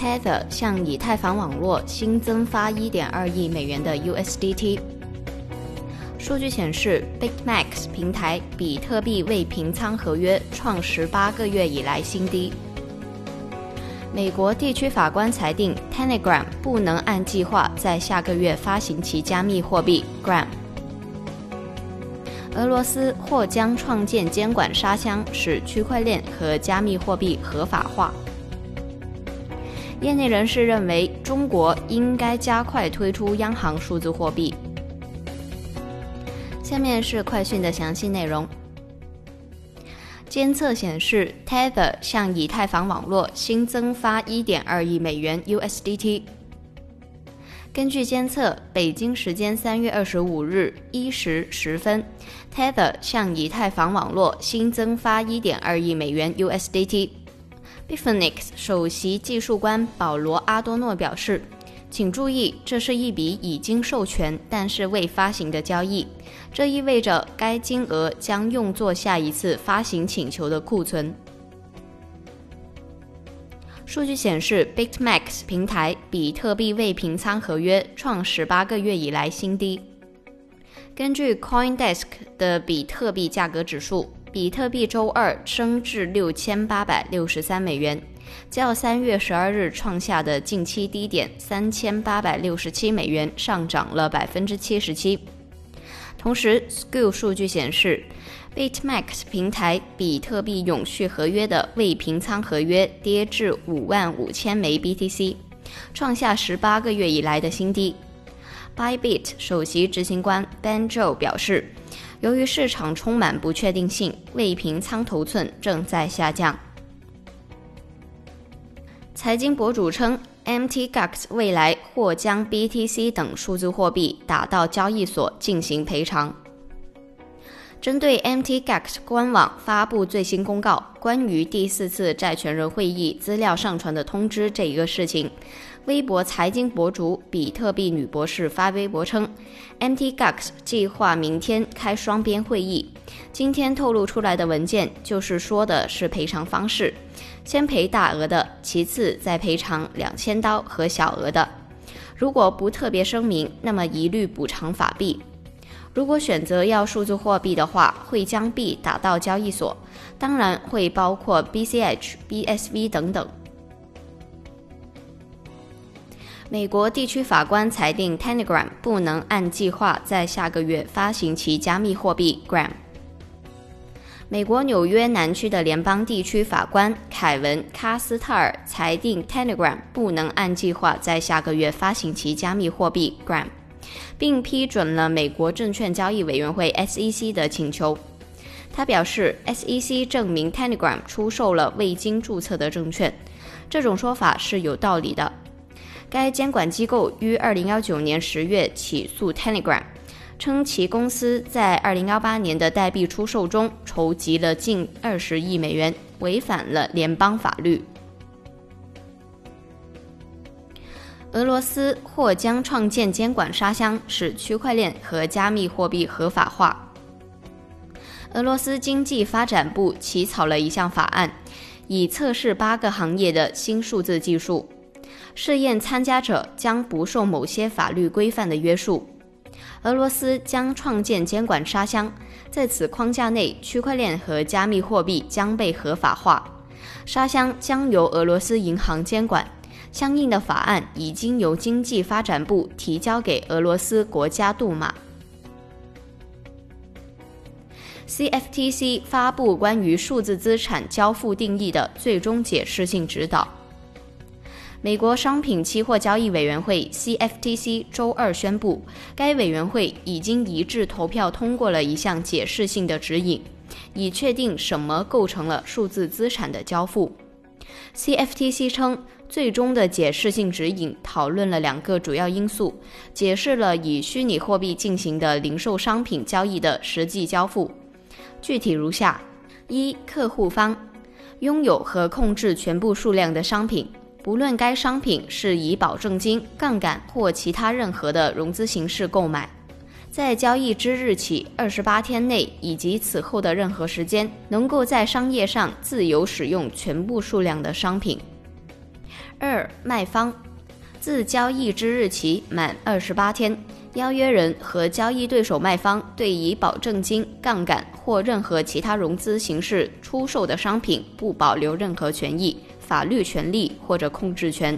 ，Tether 向以太坊网络新增发1.2亿美元的 USDT。数据显示，BitMax 平台比特币未平仓合约创十八个月以来新低。美国地区法官裁定，Telegram 不能按计划在下个月发行其加密货币 Gram。俄罗斯或将创建监管沙箱，使区块链和加密货币合法化。业内人士认为，中国应该加快推出央行数字货币。下面是快讯的详细内容。监测显示，Tether 向以太坊网络新增发1.2亿美元 USDT。根据监测，北京时间3月25日一时十分，Tether 向以太坊网络新增发1.2亿美元 USDT。Bitfinex 首席技术官保罗·阿多诺表示。请注意，这是一笔已经授权但是未发行的交易，这意味着该金额将用作下一次发行请求的库存。数据显示，BitMax 平台比特币未平仓合约创十八个月以来新低。根据 CoinDesk 的比特币价格指数，比特币周二升至六千八百六十三美元。较三月十二日创下的近期低点三千八百六十七美元上涨了百分之七十七。同时 s k i l l 数据显示，BitMax 平台比特币永续合约的未平仓合约跌至五万五千枚 BTC，创下十八个月以来的新低。Bybit 首席执行官 Ben Zhou 表示，由于市场充满不确定性，未平仓头寸正在下降。财经博主称，MTGAX 未来或将 BTC 等数字货币打到交易所进行赔偿。针对 MTGAX 官网发布最新公告，关于第四次债权人会议资料上传的通知这一个事情，微博财经博主比特币女博士发微博称，MTGX 计划明天开双边会议。今天透露出来的文件就是说的是赔偿方式。先赔大额的，其次再赔偿两千刀和小额的。如果不特别声明，那么一律补偿法币。如果选择要数字货币的话，会将币打到交易所，当然会包括 BCH、BSV 等等。美国地区法官裁定 Telegram 不能按计划在下个月发行其加密货币 Gram。美国纽约南区的联邦地区法官凯文·卡斯特尔裁定，Telegram 不能按计划在下个月发行其加密货币 Gram，并批准了美国证券交易委员会 SEC 的请求。他表示，SEC 证明 Telegram 出售了未经注册的证券，这种说法是有道理的。该监管机构于2019年10月起诉 Telegram。称其公司在2018年的代币出售中筹集了近20亿美元，违反了联邦法律。俄罗斯或将创建监管沙箱，使区块链和加密货币合法化。俄罗斯经济发展部起草了一项法案，以测试八个行业的新数字技术，试验参加者将不受某些法律规范的约束。俄罗斯将创建监管沙箱，在此框架内，区块链和加密货币将被合法化。沙箱将由俄罗斯银行监管，相应的法案已经由经济发展部提交给俄罗斯国家杜马。CFTC 发布关于数字资产交付定义的最终解释性指导。美国商品期货交易委员会 （CFTC） 周二宣布，该委员会已经一致投票通过了一项解释性的指引，以确定什么构成了数字资产的交付。CFTC 称，最终的解释性指引讨论了两个主要因素，解释了以虚拟货币进行的零售商品交易的实际交付。具体如下：一、客户方拥有和控制全部数量的商品，不论该商品是以保证金、杠杆或其他任何的融资形式购买。在交易之日起二十八天内以及此后的任何时间，能够在商业上自由使用全部数量的商品。二、卖方自交易之日起满二十八天，邀约人和交易对手卖方对以保证金、杠杆或任何其他融资形式出售的商品不保留任何权益、法律权利或者控制权。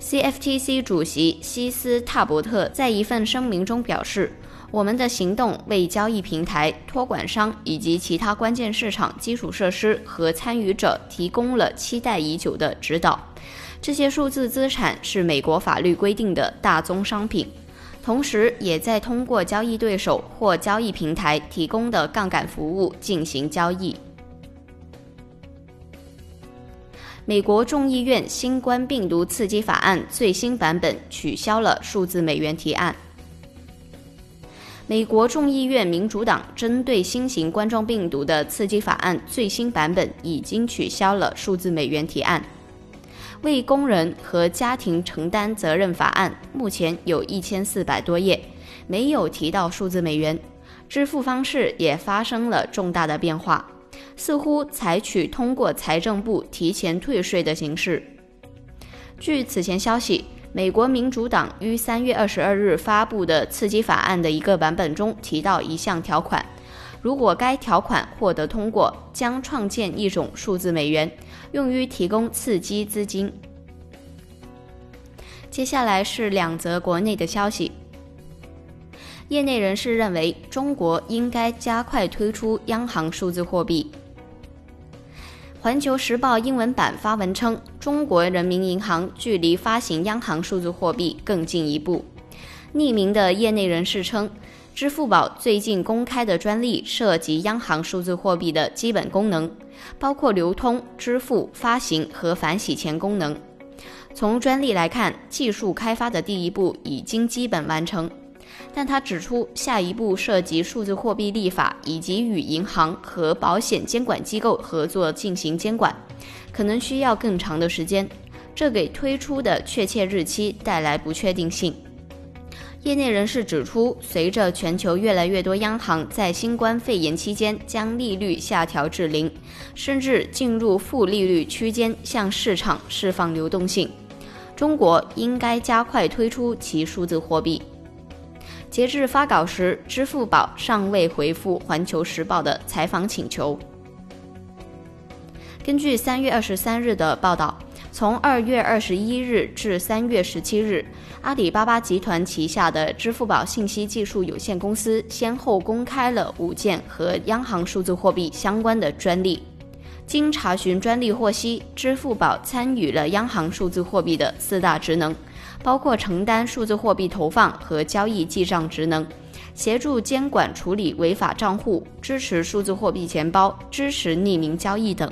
CFTC 主席西斯塔伯特在一份声明中表示：“我们的行动为交易平台、托管商以及其他关键市场基础设施和参与者提供了期待已久的指导。这些数字资产是美国法律规定的大宗商品，同时也在通过交易对手或交易平台提供的杠杆服务进行交易。”美国众议院新冠病毒刺激法案最新版本取消了数字美元提案。美国众议院民主党针对新型冠状病毒的刺激法案最新版本已经取消了数字美元提案。为工人和家庭承担责任法案目前有一千四百多页，没有提到数字美元。支付方式也发生了重大的变化。似乎采取通过财政部提前退税的形式。据此前消息，美国民主党于三月二十二日发布的刺激法案的一个版本中提到一项条款：如果该条款获得通过，将创建一种数字美元，用于提供刺激资金。接下来是两则国内的消息。业内人士认为，中国应该加快推出央行数字货币。环球时报英文版发文称，中国人民银行距离发行央行数字货币更进一步。匿名的业内人士称，支付宝最近公开的专利涉及央行数字货币的基本功能，包括流通、支付、发行和反洗钱功能。从专利来看，技术开发的第一步已经基本完成。但他指出，下一步涉及数字货币立法以及与银行和保险监管机构合作进行监管，可能需要更长的时间，这给推出的确切日期带来不确定性。业内人士指出，随着全球越来越多央行在新冠肺炎期间将利率下调至零，甚至进入负利率区间，向市场释放流动性，中国应该加快推出其数字货币。截至发稿时，支付宝尚未回复《环球时报》的采访请求。根据三月二十三日的报道，从二月二十一日至三月十七日，阿里巴巴集团旗下的支付宝信息技术有限公司先后公开了五件和央行数字货币相关的专利。经查询专利获悉，支付宝参与了央行数字货币的四大职能。包括承担数字货币投放和交易记账职能，协助监管处理违法账户，支持数字货币钱包，支持匿名交易等。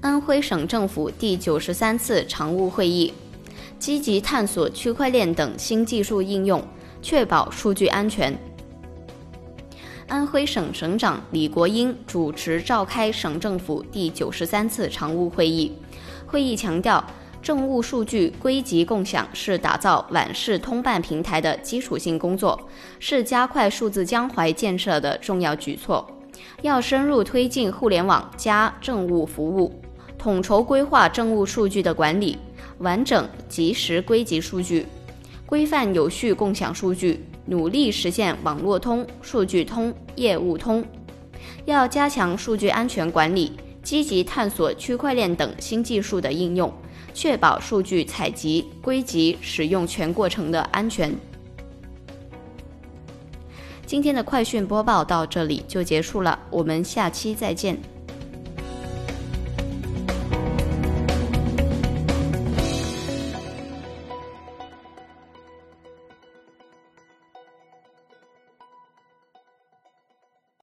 安徽省政府第九十三次常务会议，积极探索区块链等新技术应用，确保数据安全。安徽省省长李国英主持召开省政府第九十三次常务会议，会议强调。政务数据归集共享是打造皖事通办平台的基础性工作，是加快数字江淮建设的重要举措。要深入推进互联网加政务服务，统筹规划政务数据的管理，完整及时归集数据，规范有序共享数据，努力实现网络通、数据通、业务通。要加强数据安全管理，积极探索区块链等新技术的应用。确保数据采集、归集、使用全过程的安全。今天的快讯播报到这里就结束了，我们下期再见。